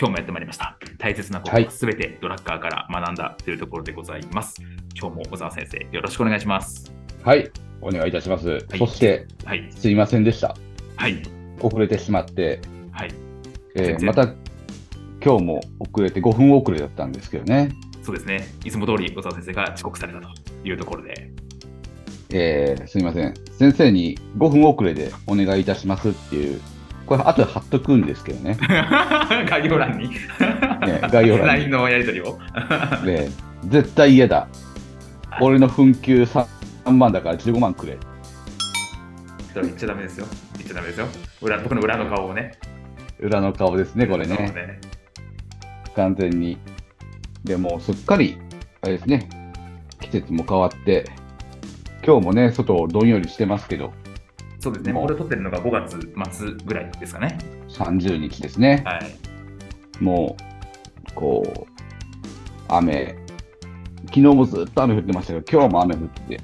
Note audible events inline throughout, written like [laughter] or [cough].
今日もやってまいりました。大切なことははいすべてドラッカーから学んだというところでございます。今日も小沢先生よろしくお願いします。はい、お願いいたします。そして、はい、すいませんでした。はい、遅れてしまって、はい。えーまた今日も遅れて5分遅れだったんですけどね、そうですね。いつも通り小沢先生が遅刻されたというところで。えーすいません。先生に5分遅れでお願いいたしますっていう、これ後で貼っとくんですけどね。[laughs] 概要欄に。概要欄に LINE のやり取りを。で絶対嫌だ。俺の紛糾 3, 3万だから15万くれ。言っちゃダメですよ。言っちゃダメですよ。裏僕の裏の顔をね。裏の顔ですね、これそうね。完全に。でもうすっかり、あれですね、季節も変わって、今日もね、外どんよりしてますけど、そうですね。もうこれ撮ってるのが5月末ぐらいですかね。30日ですね。はい。もう、こう、雨、昨日もずっと雨降ってましたけど、今日も雨降って、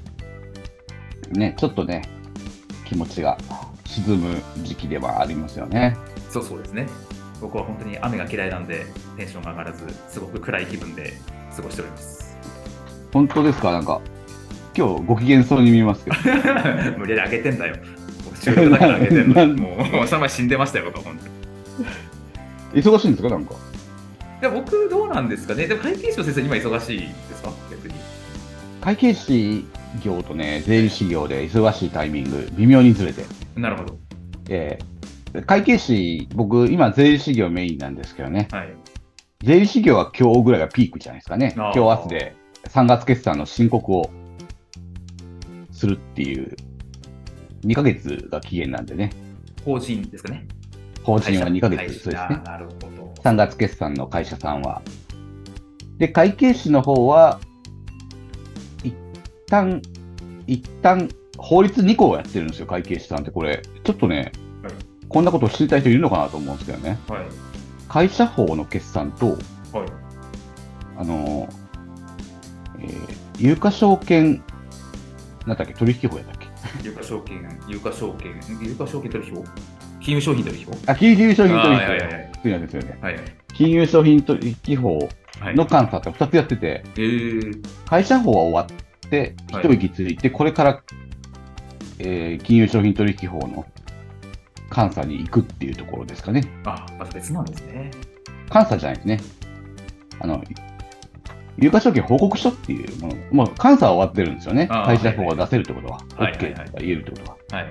ね、ちょっとね、気持ちが沈む時期ではありますよね。そうそうですね。僕は本当に雨が嫌いなんで、テンションが上がらず、すごく暗い気分で過ごしております。本当ですか？なんか、今日ご機嫌そうに見えますけど。[laughs] 無理やり上げてんだよ。収録だから上げてんの。[laughs] もう、もうその前死んでましたよ、僕は本当に。忙しいんですかなんか？いや僕、どうなんですかね。でも会計士の先生、今忙しいですか？逆に。会計士業とね、税理士業で忙しいタイミング、微妙にずれて。なるほど。えー会計士、僕、今、税理士業メインなんですけどね。はい。税理士業は今日ぐらいがピークじゃないですかね。今日明日で3月決算の申告をするっていう、2ヶ月が期限なんでね。法人ですかね。法人は2ヶ月、そうですね。なるほど。3月決算の会社さんは。で、会計士の方は、一旦、一旦、法律2項をやってるんですよ、会計士さんって。これ、ちょっとね、はいこんなことを知りたい人いるのかなと思うんですけどね。はい。会社法の決算と、はい。あのー、えー有価証券、なんだっけ、取引法やった有価証券、有価証券、有価証券取引法金融商品取引法あ、金融商品取引法。あはいはいはいそうなんですよね。はいはい。金融商品取引法はい。の監査って2つやってて、えー、会社法は終わって、はい一息ついて、これから、えー金融商品取引法の監査に行くっていうところですかね。あ、また別なんですね。監査じゃないですね。あの、有価証券報告書っていうもの、もう監査は終わってるんですよね。会社法が出せるってことは、はいはい OK はいとか言えるってことは。はい。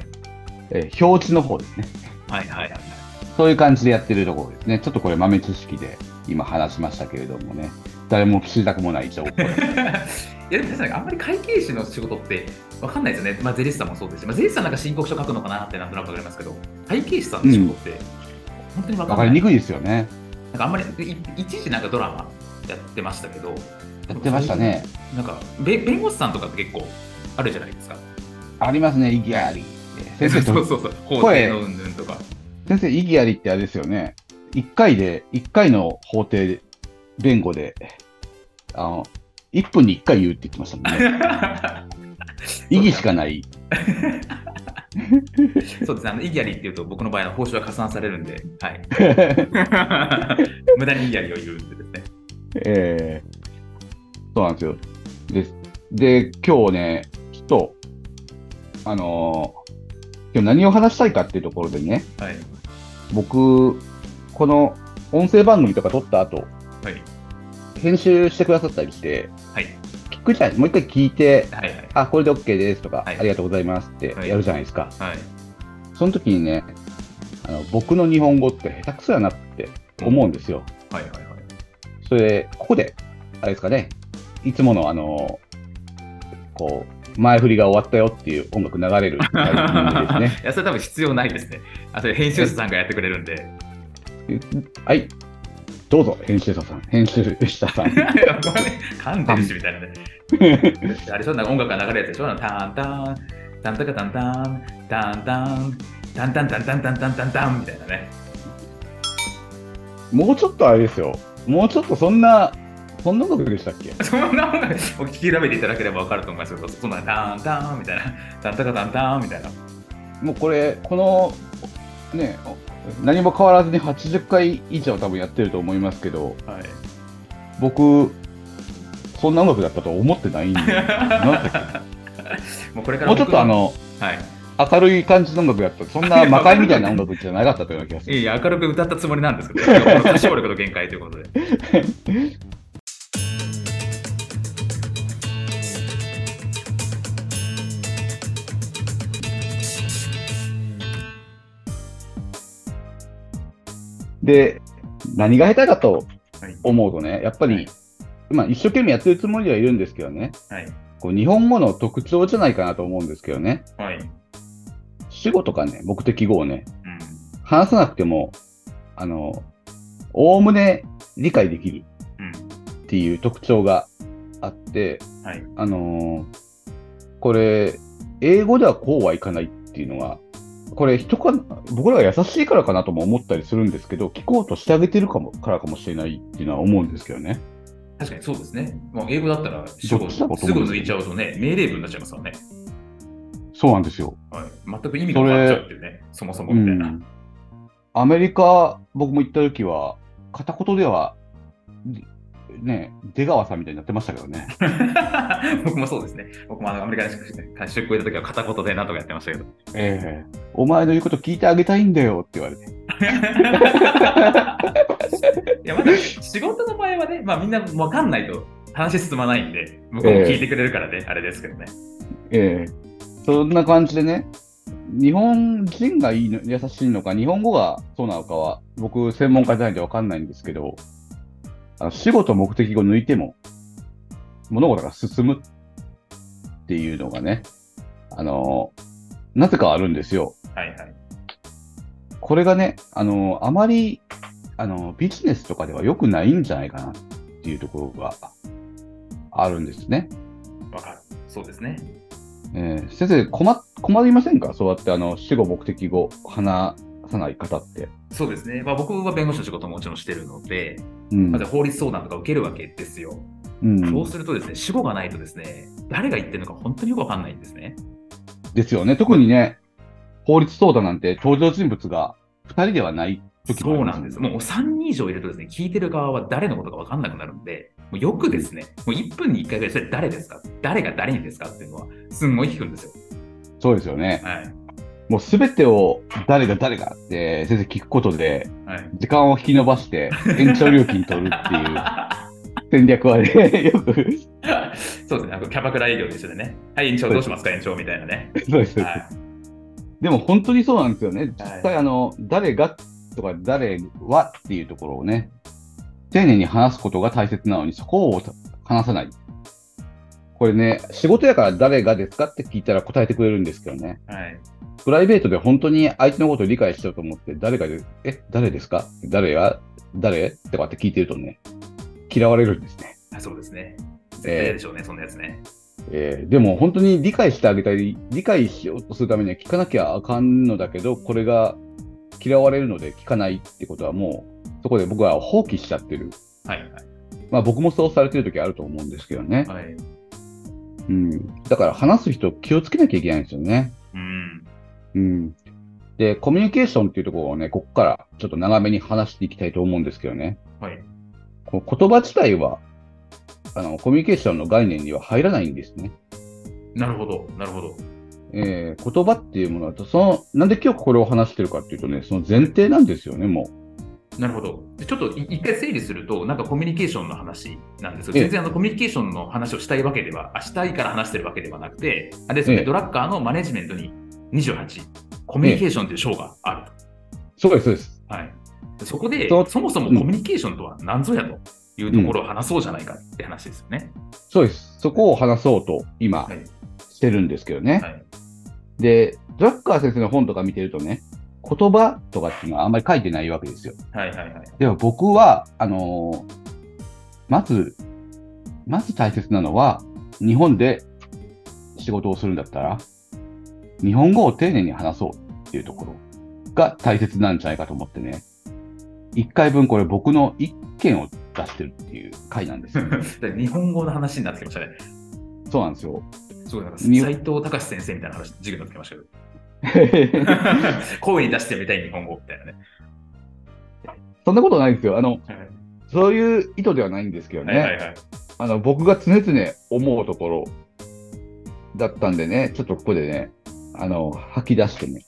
えー表示の方ですね。はいはいはい。そういう感じでやってるところですね。ちょっとこれ豆知識で今話しましたけれどもね。誰も知りたくもない情報。[laughs] いやでも確かにあんまり会計士の仕事って分かんないですよね。まあ、税理士さんもそうですし、まあ、税理士さんなんか申告書書くのかなってなんとなく分かりますけど、会計士さんの仕事って本当に分かんない。わかりにくいですよね。なんかあんまりい一時なんかドラマやってましたけど、やってましたね。なんかべ弁護士さんとかって結構あるじゃないですか。ありますね、意義あり。先生と、[laughs] そうそうそう、法廷のうんぬんとか。先生、意義ありってあれですよね。一回で、一回の法廷弁護で、あの、1分に1回言うって言ってましたもんね。[laughs] 意義しかない。そうですね、あの意義ありっていうと、僕の場合は報酬は加算されるんで、はい。[laughs] 無駄に意義ありを言うですね。えーそうなんですよ。で、で今日ね、ちょっと、あのー今日何を話したいかっていうところでね、はい。僕、この音声番組とか撮った後、はい。編集してくださったりして、はい。聞くじゃない？もう一回聞いて、はい。はい。あ、これで OK ですとか、はいありがとうございますってはいやるじゃないですか。はい。その時にね、あの僕の日本語って下手くそやなって思うんですよ。はい。はい。それで、ここで、あれですかね、いつものあの、こう、前振りが終わったよっていう音楽流れるですね。[laughs] いや、それ多分必要ないですね。あ、それ編集者さんがやってくれるんで。はい、どうぞ、編集者さん、編集者さん。[laughs] 噛んでるしみたいなね。[laughs] あれ、そんな音楽が流れるでしょ、タンタン、タンタカタンタン、タンタン、タンタンタンタンタンタンタンみたいなね。もうちょっとあれですよ。もうちょっとそんな、そんなことでしたっけ？[laughs] そんな音楽を聞き調べていただければ分かると思いますけど、そんなタンタンみたいな、タンタカタンタンみたいな。もうこれ、この、ね、何も変わらずに80回以上多分やってると思いますけど、はい。僕、そんな音楽だったと思ってないんで、[laughs] もうこれからけもうちょっとあの、はい。明るい感じの音楽だった。そんな魔界みたいな音楽じゃなかったというような気がする。いや明るく歌ったつもりなんですけど、歌唱力の限界ということで。[laughs] で、何が下手かとはい。思うとね、やっぱり、はいまあ一生懸命やってるつもりではいるんですけどね、はい。こう日本語の特徴じゃないかなと思うんですけどね、はい。主語とかね、目的語をね、うん。話さなくても、あの、おおむね理解できるうん。っていう特徴があって、はい。あのーこれ、英語ではこうはいかないっていうのが、これ人か、僕らが優しいからかなとも思ったりするんですけど、聞こうとしてあげてるかも、からかもしれないっていうのは思うんですけどね。確かにそうですね。もう英語だったら、すぐ抜いちゃうとね、命令文になっちゃいますからね。そうなんですよ。はい。全く意味が変わっちゃうっていうね、そもそもみたいな。うんアメリカ、僕も行った時は、片言では、ね、出川さんみたいになってましたけどね。[laughs] 僕もそうですね。僕もアメリカに出出向いた時は片言でなんとかやってましたけど。ええお前の言うこと聞いてあげたいんだよって言われて。[laughs] いや、まだ仕事の場合はね、まあみんな分かんないと話進まないんで、向こうも聞いてくれるからね、あれですけどね。ええそんな感じでね、日本人がいいの優しいのか、日本語がそうなのかは、僕、専門家じゃないんでわかんないんですけど、あの仕事目的語抜いても、物事が進むっていうのがね、あの、なぜかあるんですよ。はいはい。これがね、あの、あまり、あの、ビジネスとかでは良くないんじゃないかなっていうところがあるんですね。わかる。そうですね。えー先生困、困りませんか？そうやってあの死後目的語話さない方って。そうですね。まあ僕は弁護士の仕事ももちろんしてるので、うんまず法律相談とか受けるわけですよ。うんそうするとですね、主語がないとですね、誰が言ってるのか本当によくわかんないんですね。ですよね。特にね、法律相談なんて登場人物が2人ではないそうなんです。もう3人以上いるとですね、聞いてる側は誰のことかわかんなくなるんで、もうよくですね、もう1分に1回ぐらいそれ誰ですか？誰が誰にですかっていうのは、すんごい聞くんですよ。そうですよね。はい。もうすべてを誰が誰がって先生聞くことで、はい。時間を引き延ばして延長料金取るっていう [laughs] 戦略はね、[laughs] よく、そうですね、キャバクラ営業と一緒でね、はい、延長どうしますか、延長みたいなね。そうです。はい。でも本当にそうなんですよね。はい実際あの、誰がとか誰はっていうところをね、丁寧に話すことが大切なのに、そこを話さない。これね、仕事やから誰がですかって聞いたら答えてくれるんですけどね。はい。プライベートで本当に相手のことを理解しようと思って、誰がで、え、誰ですか？誰や誰？とかって聞いてるとね、嫌われるんですね。あそうですね。絶でしょうね、そんなやつね。えーでも本当に理解してあげたり、理解しようとするためには聞かなきゃあかんのだけど、これが嫌われるので聞かないってことはもう、そこで僕は放棄しちゃってる。はいはい。まあ僕もそうされてる時あると思うんですけどね。はい。うん。だから話す人気をつけなきゃいけないんですよね。うん。うん。で、コミュニケーションっていうところをね、ここからちょっと長めに話していきたいと思うんですけどね。はい。こう言葉自体は、あの、コミュニケーションの概念には入らないんですね。なるほど、なるほど。えー言葉っていうものは、その、なんで今日これを話してるかっていうとね、その前提なんですよね、もなるほど。でちょっとい一回整理すると、なんかコミュニケーションの話なんですよ。ええ全然あのコミュニケーションの話をしたいわけでは、あしたいから話してるわけではなくて、あれですよね、ええドラッカーのマネジメントに28、コミュニケーションという章があるう。そうです、そうです。と。はい。でそこでそもそもコミュニケーションとは何ぞやというところを話そうじゃないかって話ですよね。そうです。そこを話そうと今はい。してるんですけどね。はい。で、ドラッカー先生の本とか見てるとね、言葉とかっていうのはあんまり書いてないわけですよ。はいはいはい。でも僕は、あのーまず、まず大切なのは、日本で仕事をするんだったら、日本語を丁寧に話そうっていうところが大切なんじゃないかと思ってね、一回分これ僕の一件を出してるっていう回なんですよ。[laughs] で日本語の話になってきましたね。そうなんですよ。すごいなんかに斉藤隆先生みたいな話、授業になってきましたけど。[laughs] 声に出してみたい日本語みたいなね。そんなことないんですよ。あの、はいそういう意図ではないんですけどね。はいはいはい。あの、僕が常々思うところだったんでね、ちょっとここでね、あの、吐き出してね、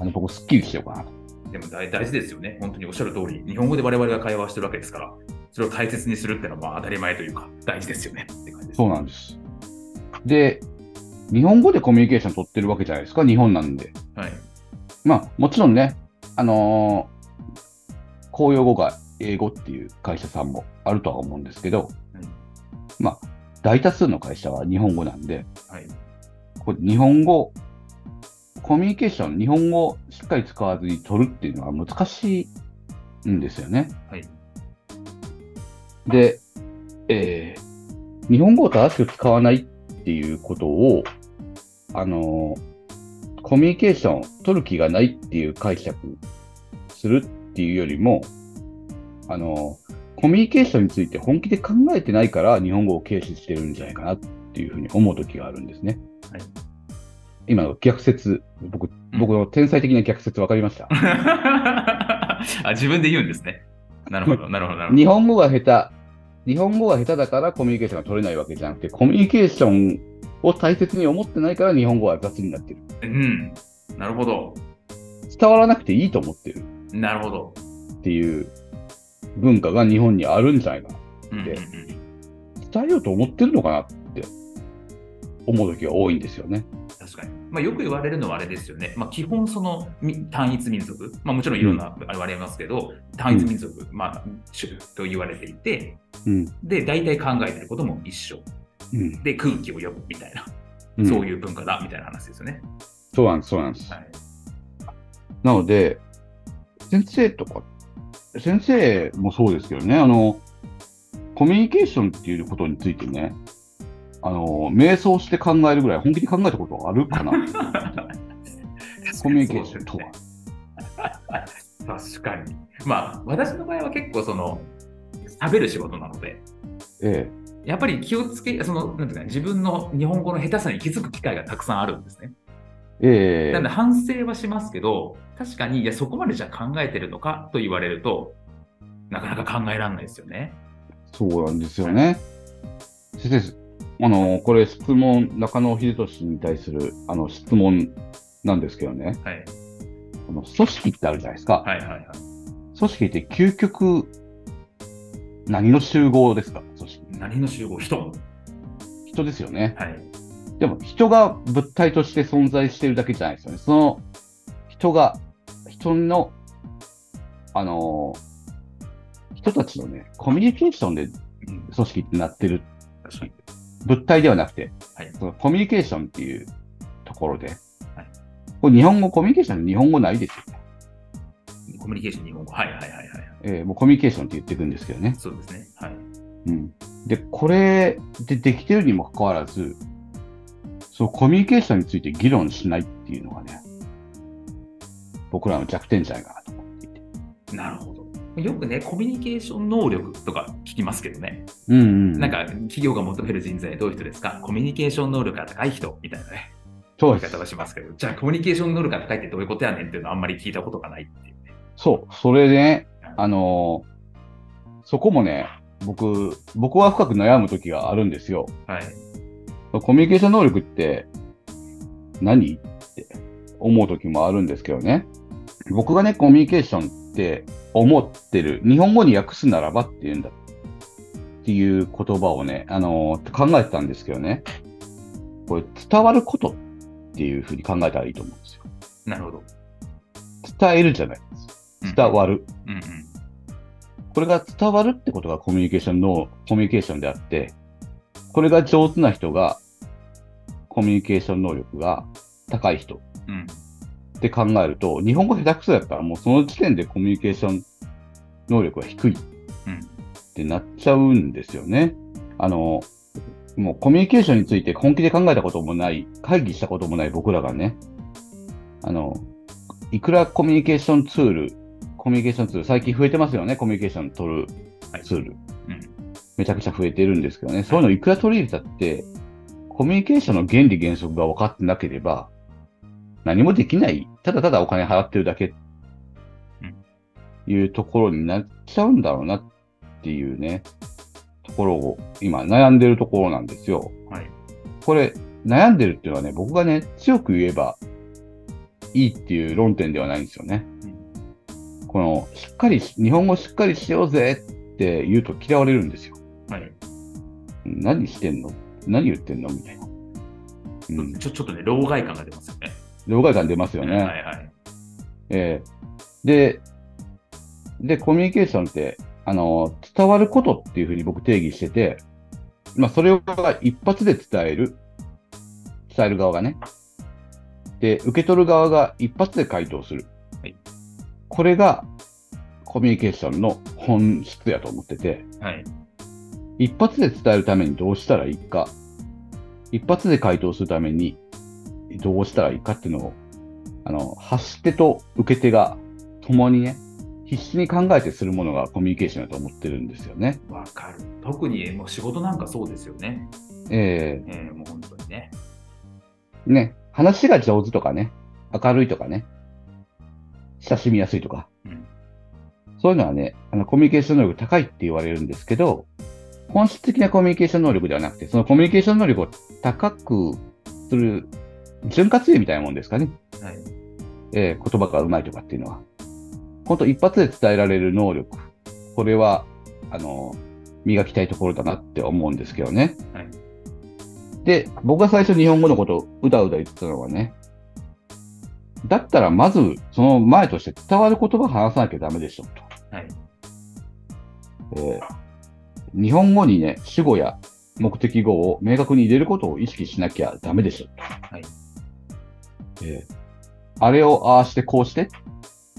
あの、僕、すっきりしようかなと。でも大大事ですよね。本当におっしゃる通り、日本語で我々が会話をしてるわけですから、それを大切にするっていうのはまあ当たり前というか、大事ですよねって感じです。そうなんです。で、日本語でコミュニケーション取ってるわけじゃないですか、日本なんで。はい。まあ、もちろんね、あのー公用語が英語っていう会社さんもあるとは思うんですけど、うんまあ、大多数の会社は日本語なんで、はい。これ日本語、コミュニケーション、日本語をしっかり使わずに取るっていうのは難しいんですよね。はい。で、えー日本語を正しく使わないっていうことを、あのーコミュニケーション取る気がないっていう解釈するっていうよりも、あのーコミュニケーションについて本気で考えてないから日本語を軽視してるんじゃないかなっていうふうに思う時があるんですね。はい今の逆説、僕、僕の天才的な逆説分かりました？[laughs] あ自分で言うんですね。なるほど、なるほど、なるほど。日本語が下手、日本語が下手だからコミュニケーションが取れないわけじゃなくて、コミュニケーションを大切に思ってないから日本語は雑になってる。うん。なるほど。伝わらなくていいと思ってるなるほど。っていう文化が日本にあるんじゃないかな。でうんうんうん伝えようと思ってるのかなって思う時が多いんですよね。確かに。まあ、よく言われるのはあれですよね。まあ、基本そのみ単一民族、まあ、もちろんいろんなあれはありますけど、単一民族、まあ、主と言われていて、うん。で、大体考えてることも一緒。うん。で、空気を読むみたいな、うんそういう文化だみたいな話ですよね。そうなんです、そうなんです。はい。なので、先生とか、先生もそうですけどね、あの、コミュニケーションっていうことについてね、あの、瞑想して考えるぐらい本気で考えたことはあるかな？[laughs] コミュニケーションとは。確かに。まあ、私の場合は結構その、喋る仕事なので、えやっぱり気をつけ、その、なんていうか、自分の日本語の下手さに気づく機会がたくさんあるんですね。え、ええなので反省はしますけど、確かに、いや、そこまでじゃあ考えてるのかと言われると、なかなか考えられないですよね。そうなんですよね。先生、あの、これ質問、中野秀俊に対するあの質問なんですけどね、はい。あの組織ってあるじゃないですか。はいはいはい。組織って究極、何の集合ですか？組織。何の集合？人？人ですよね。はい。でも人が物体として存在しているだけじゃないですよね。その人が、人の、あのー人たちのね、コミュニケーションでうん、組織ってなってる確かに。物体ではなくて、はいそのコミュニケーションっていうところで、はいこれ日本語、コミュニケーションで日本語ないですよね。コミュニケーション日本語。はいはいはいはい。えーもうコミュニケーションって言っていくんですけどね。そうですね。はい。うん。で、これでできてるにもかかわらず、そのコミュニケーションについて議論しないっていうのがね、僕らの弱点じゃないかなと思っていて。なるほど。よくね、コミュニケーション能力とか聞きますけどね。うんうん。なんか、企業が求める人材どういう人ですか？コミュニケーション能力が高い人みたいなね、そう言い方。はしますけど、じゃあコミュニケーション能力が高いってどういうことやねんっていうのはあんまり聞いたことがないっていうね。そう。それでね、あのーそこもね、僕、僕は深く悩む時があるんですよ。はい。コミュニケーション能力って何？って思う時もあるんですけどね。僕がね、コミュニケーションって思ってる、日本語に訳すならばっていうんだっていう言葉をね、あのー考えてたんですけどね。これ伝わることっていうふうに考えたらいいと思うんですよ。なるほど。伝えるじゃないです。伝わる。うんうん。これが伝わるってことがコミュニケーションの、コミュニケーションであって、これが上手な人が、コミュニケーション能力が高い人うん。って考えると、日本語下手くそだったらもうその時点でコミュニケーション能力が低いうん。ってなっちゃうんですよね。あの、もうコミュニケーションについて本気で考えたこともない、会議したこともない僕らがね、あの、いくらコミュニケーションツール、コミュニケーションツール、最近増えてますよね、コミュニケーション取るはいツール。うん。めちゃくちゃ増えてるんですけどね、そういうのいくら取り入れたって、コミュニケーションの原理原則が分かってなければ、何もできない、ただただお金払ってるだけ、いうところになっちゃうんだろうなっていうね、ところを今悩んでるところなんですよ。はい。これ、悩んでるっていうのはね、僕がね、強く言えばいいっていう論点ではないんですよね。この、しっかりし、日本語しっかりしようぜって言うと嫌われるんですよ。はい。何してんの？何言ってんの？みたいな。うん。ちょ、ちょっとね、老害感が出ますよね。老害感出ますよね。はいはい。ええで、で、コミュニケーションって、あの、伝わることっていうふうに僕定義してて、まあ、それを一発で伝える。伝える側がね。で、受け取る側が一発で回答する。はいこれが、コミュニケーションの本質やと思ってて、はい。一発で伝えるためにどうしたらいいか、一発で回答するためにどうしたらいいかっていうのを、あの、発し手と受け手が共にね、必死に考えてするものがコミュニケーションだと思ってるんですよね。わかる。特にもう仕事なんかそうですよね。えええもう本当にね。えね、話が上手とかね、明るいとかね、親しみやすいとか、うん。そういうのはね、あの、コミュニケーション能力高いって言われるんですけど、本質的なコミュニケーション能力ではなくて、そのコミュニケーション能力を高くする潤滑油みたいなもんですかね。はい。えー言葉が上手いとかっていうのは。本当一発で伝えられる能力。これは、あの、磨きたいところだなって思うんですけどね。はいで、僕が最初日本語のことをうだうだ言ってたのはね、だったらまずその前として伝わる言葉を話さなきゃダメでしょと。はい。えー日本語にね、主語や目的語を明確に入れることを意識しなきゃダメでしょと。はい。えーあれをああしてこうして、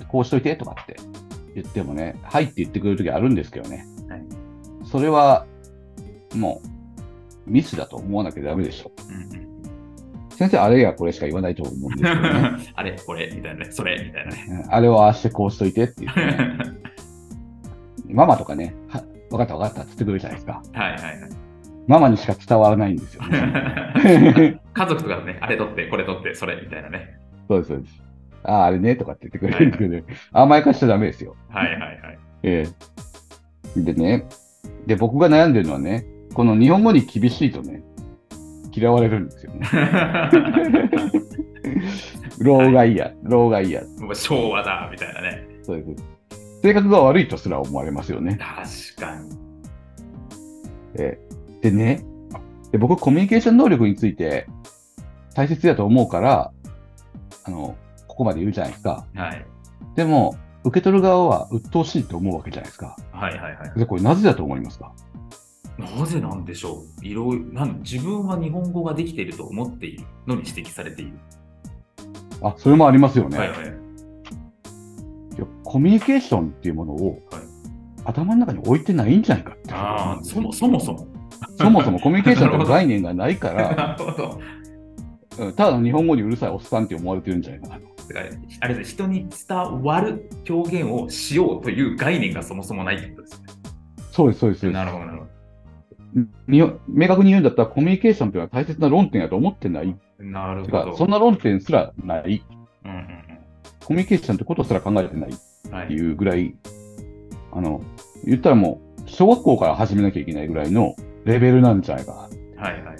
こうしといてとかって言ってもね、はいって言ってくれるときあるんですけどね。はいそれは、もう、ミスだと思わなきゃダメでしょ。うんうん。先生、あれやこれしか言わないと思うんですけどね。[laughs] あれ、これ、みたいなね。それ、みたいなね。うんあれをああしてこうしといてって言ってね。[laughs] ママとかね、はわかったわかったって言ってくれるじゃないですか。はいはいはい。ママにしか伝わらないんですよね。[laughs] 家族とかでね、あれ取って、これ取って、それ、みたいなね。そうです、そうです。ああ、あれね、とかって言ってくれるんですけど、ね、甘やかしちゃダメですよ。はいはいはい。ええでね、で、僕が悩んでるのはね、この日本語に厳しいとね、嫌われるんですよね。[laughs] 老害や、老害や。もう昭和だ、みたいなね。そうです。性格が悪いとすら思われますよね。確かに。ええでねで、僕、コミュニケーション能力について大切だと思うから、あの、ここまで言うじゃないですか。はい。でも、受け取る側は鬱陶しいと思うわけじゃないですか。はいはいはい。で、これなぜだと思いますか？なぜなんでしょう？いろいろ、自分は日本語ができていると思っているのに指摘されている。あ、それもありますよね。はいはい。コミュニケーションっていうものを、はい頭の中に置いてないんじゃないかって。ああ、そもそもそも。そもコミュニケーションという概念がないから、[laughs] ただの日本語にうるさいおっさんって思われてるんじゃないかなと。あれですね人に伝わる表現をしようという概念がそもそもないってことですそうです、そうです。ね。なるほど、なるほに明確に言うんだったら、コミュニケーションというのは大切な論点だと思ってない。ど。なるてほど。か、そんな論点すらない。うんうんコミュニケーションってことすら考えてないっうん。はてい。いうぐらい、あの、言ったらもう、小学校から始めなきゃいけないぐらいのレベルなんじゃないかな、はいはいはい。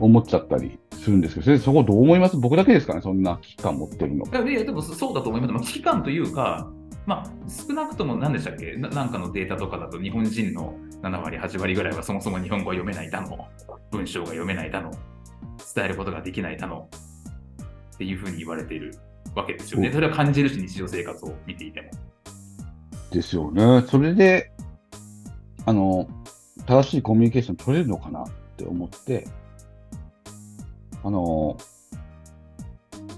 思っちゃったりするんですけど、先生そこどう思います？僕だけですかね、そんな危機感持ってるの。いやでもそうだと思います。まあ、危機感というか、まあ、少なくとも何でしたっけ？ななんかのデータとかだと日本人の7割、8割ぐらいはそもそも日本語が読めないだの、文章が読めないだの、伝えることができないだのっていうふうに言われているわけですよね。うんそれは感じるし、日常生活を見ていても。ですよね。それで、あの、正しいコミュニケーション取れるのかなって思って、あの、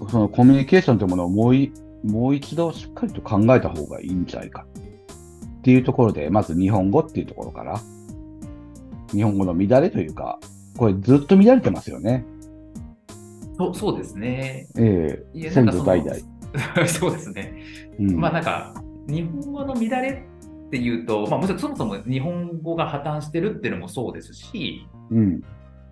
そのコミュニケーションというものをもういもう一度しっかりと考えた方がいいんじゃないかっていうところで、まず日本語っていうところから、日本語の乱れというか、これずっと乱れてますよね。そうそうですね。ええいやなんかその先祖代々。[laughs] そうですね。うんまあなんか、日本語の乱れっていうと、まあ、もちろんそもそも日本語が破綻してるっていうのもそうですし、うん。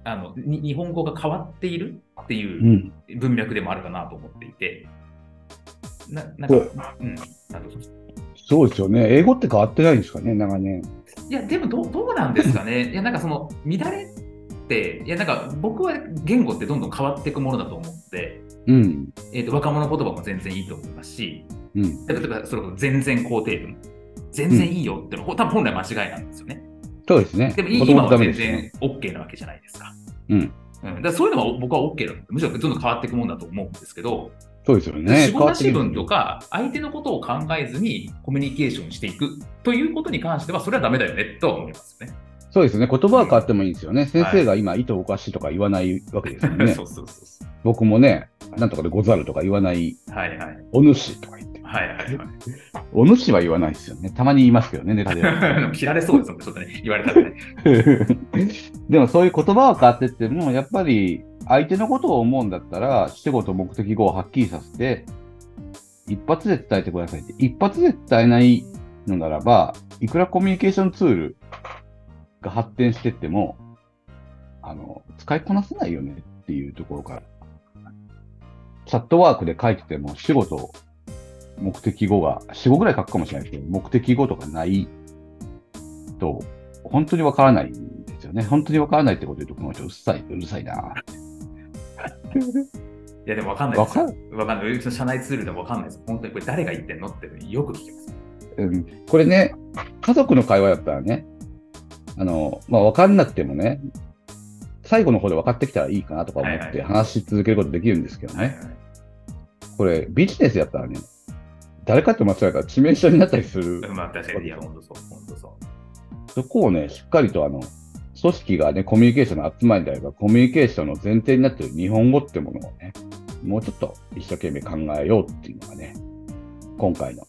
あのに日本語が変わっているっていううん。文脈でもあるかなと思っていて、ななんか、こうん、そうですよね。英語って変わってないんですかね、長年。いや、でもどうどうなんですかね。いや、なんかその乱れって、いや、なんか僕は言語ってどんどん変わっていくものだと思って、うん。えー、と若者言葉も全然いいと思いますし、うん。例えばそれこそ全然肯定文、全然いいよってのは、多分本来間違いなんですよね。そうですね。でも今は全然 OK なわけじゃないですか。うん。うん、だそういうのは僕は OK なのむしろどんどん変わっていくもんだと思うんですけど、そうですよね。仕事なし変わって文とか、相手のことを考えずにコミュニケーションしていくということに関しては、それはダメだよねとは思いますよね。そうですね。言葉は変わってもいいんですよね。先生が今、意図おかしいとか言わないわけですよね [laughs] そ。うそうそうそ僕もね、なんとかでござるとか言わない、う。はいはい。お主とか言って。はいはいはい。お主は言わないですよね。たまに言いますけどね、ネタでは。[laughs] 切られそうですもんね、ちょっとね、言われたらね。[laughs] でもそういう言葉は変わってっても、やっぱり相手のことを思うんだったら、主語と目的語をはっきりさせて、一発で伝えてくださいって。一発で伝えないのならば、いくらコミュニケーションツールが発展してっても、あの、使いこなせないよねっていうところから。チャットワークで書いてても、主語と目的語が、4、5ぐらい書くかもしれないですけど、目的語とかないと、本当にわからないんですよね。本当にわからないってこと言うと、この人うるさい、うるさいな。いや、でも分かんないですよ。分かんない。社内ツールでも分かんないです。本当にこれ誰が言ってんのってよく聞きます。うん、これね、家族の会話だったらね、あの、まあ、わかんなくてもね、最後の方で分かってきたらいいかなとか思って話し続けることできるんですけどね。これ、ビジネスやったらね、誰かと間違えたら致命傷になったりする。まあ、確かに、いや、本当そう、本当そう。そこをね、しっかりとあの、組織がね、コミュニケーションの集まりであれば、コミュニケーションの前提になっている日本語ってものをね、もうちょっと一生懸命考えようっていうのがね、今回の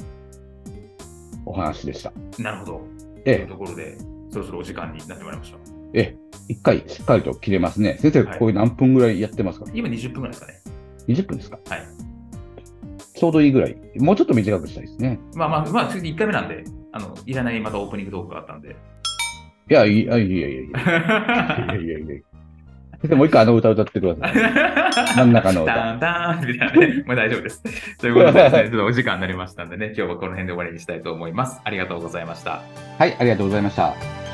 お話でした。なるほど。ええというところで、そろそろお時間になってまいりました。ええ、一回しっかりと切れますね。先生、はいこれ何分ぐらいやってますか、今20分ぐらいですかね。?20 分ですか？はい。ちょうどいいぐらい。もうちょっと短くしたいですね。まあまあ、まあ、次1回目なんで、あの、いらないまたオープニングトークがあったんで。いや、いやいやいやいや。いやいやいや。でもう一回あの歌歌ってください。真ん中の歌。ダンダンみたいなね。もう大丈夫です。ということでですね、ちょっとお時間になりましたんでね、今日はこの辺で終わりにしたいと思います。ありがとうございました。はい、ありがとうございました。